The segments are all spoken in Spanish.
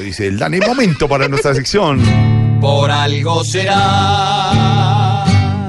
Dice el Dani, momento para nuestra sección. Por algo será.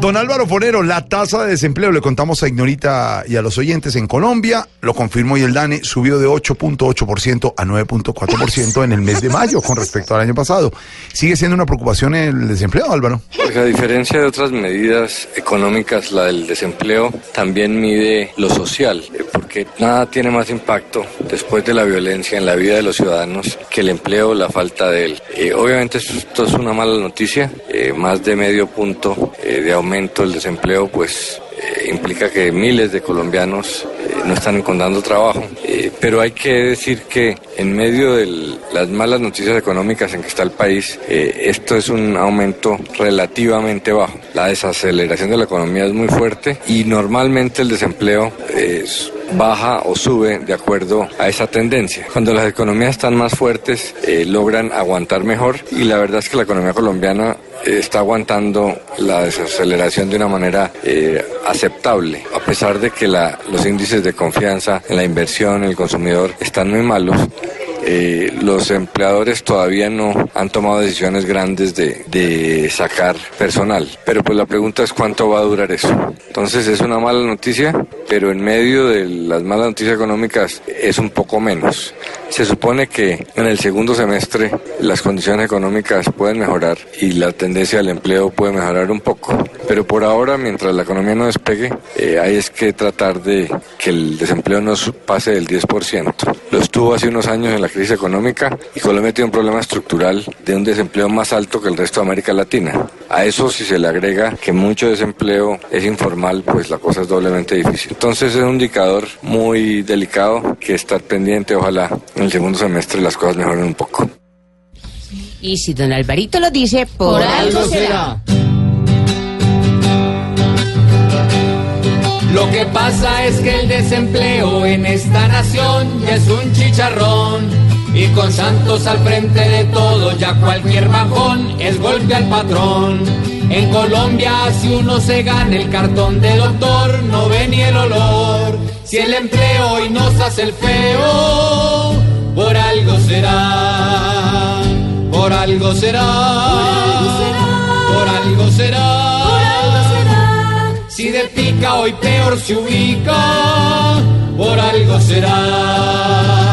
Don Álvaro Forero, la tasa de desempleo, le contamos a Ignorita y a los oyentes en Colombia, lo confirmó y el DANE subió de 8.8% a 9.4% en el mes de mayo con respecto al año pasado. ¿Sigue siendo una preocupación el desempleo, Álvaro? Pues a diferencia de otras medidas económicas, la del desempleo también mide lo social, eh, porque nada tiene más impacto después de la violencia en la vida de los ciudadanos que el empleo, la falta de él. Eh, obviamente esto es una mala noticia, eh, más de medio punto eh, de aumento el desempleo, pues eh, implica que miles de colombianos eh, no están encontrando trabajo. Eh, pero hay que decir que en medio de las malas noticias económicas en que está el país, eh, esto es un aumento relativamente bajo. La desaceleración de la economía es muy fuerte y normalmente el desempleo es baja o sube de acuerdo a esa tendencia. Cuando las economías están más fuertes, eh, logran aguantar mejor y la verdad es que la economía colombiana eh, está aguantando la desaceleración de una manera eh, aceptable, a pesar de que la- los índices de confianza en la inversión, en el consumidor, están muy malos. Eh, los empleadores todavía no han tomado decisiones grandes de, de sacar personal. Pero pues la pregunta es cuánto va a durar eso. Entonces es una mala noticia, pero en medio de las malas noticias económicas es un poco menos. Se supone que en el segundo semestre las condiciones económicas pueden mejorar y la tendencia del empleo puede mejorar un poco. Pero por ahora, mientras la economía no despegue, eh, hay es que tratar de que el desempleo no pase del 10%. Lo estuvo hace unos años en la crisis económica y Colombia tiene un problema estructural de un desempleo más alto que el resto de América Latina. A eso si se le agrega que mucho desempleo es informal, pues la cosa es doblemente difícil. Entonces es un indicador muy delicado que estar pendiente, ojalá en el segundo semestre las cosas mejoren un poco. Y si don Alvarito lo dice, por, algo será. Lo que pasa es que el desempleo en esta nación ya es un chicharrón. Y con Santos al frente de todo, ya cualquier bajón es golpe al patrón. En Colombia, si uno se gana el cartón de doctor, no ve ni el olor. Si el empleo hoy nos hace el feo, por algo será. Por algo será. Por algo será. Si de pica hoy peor se ubica, por algo será.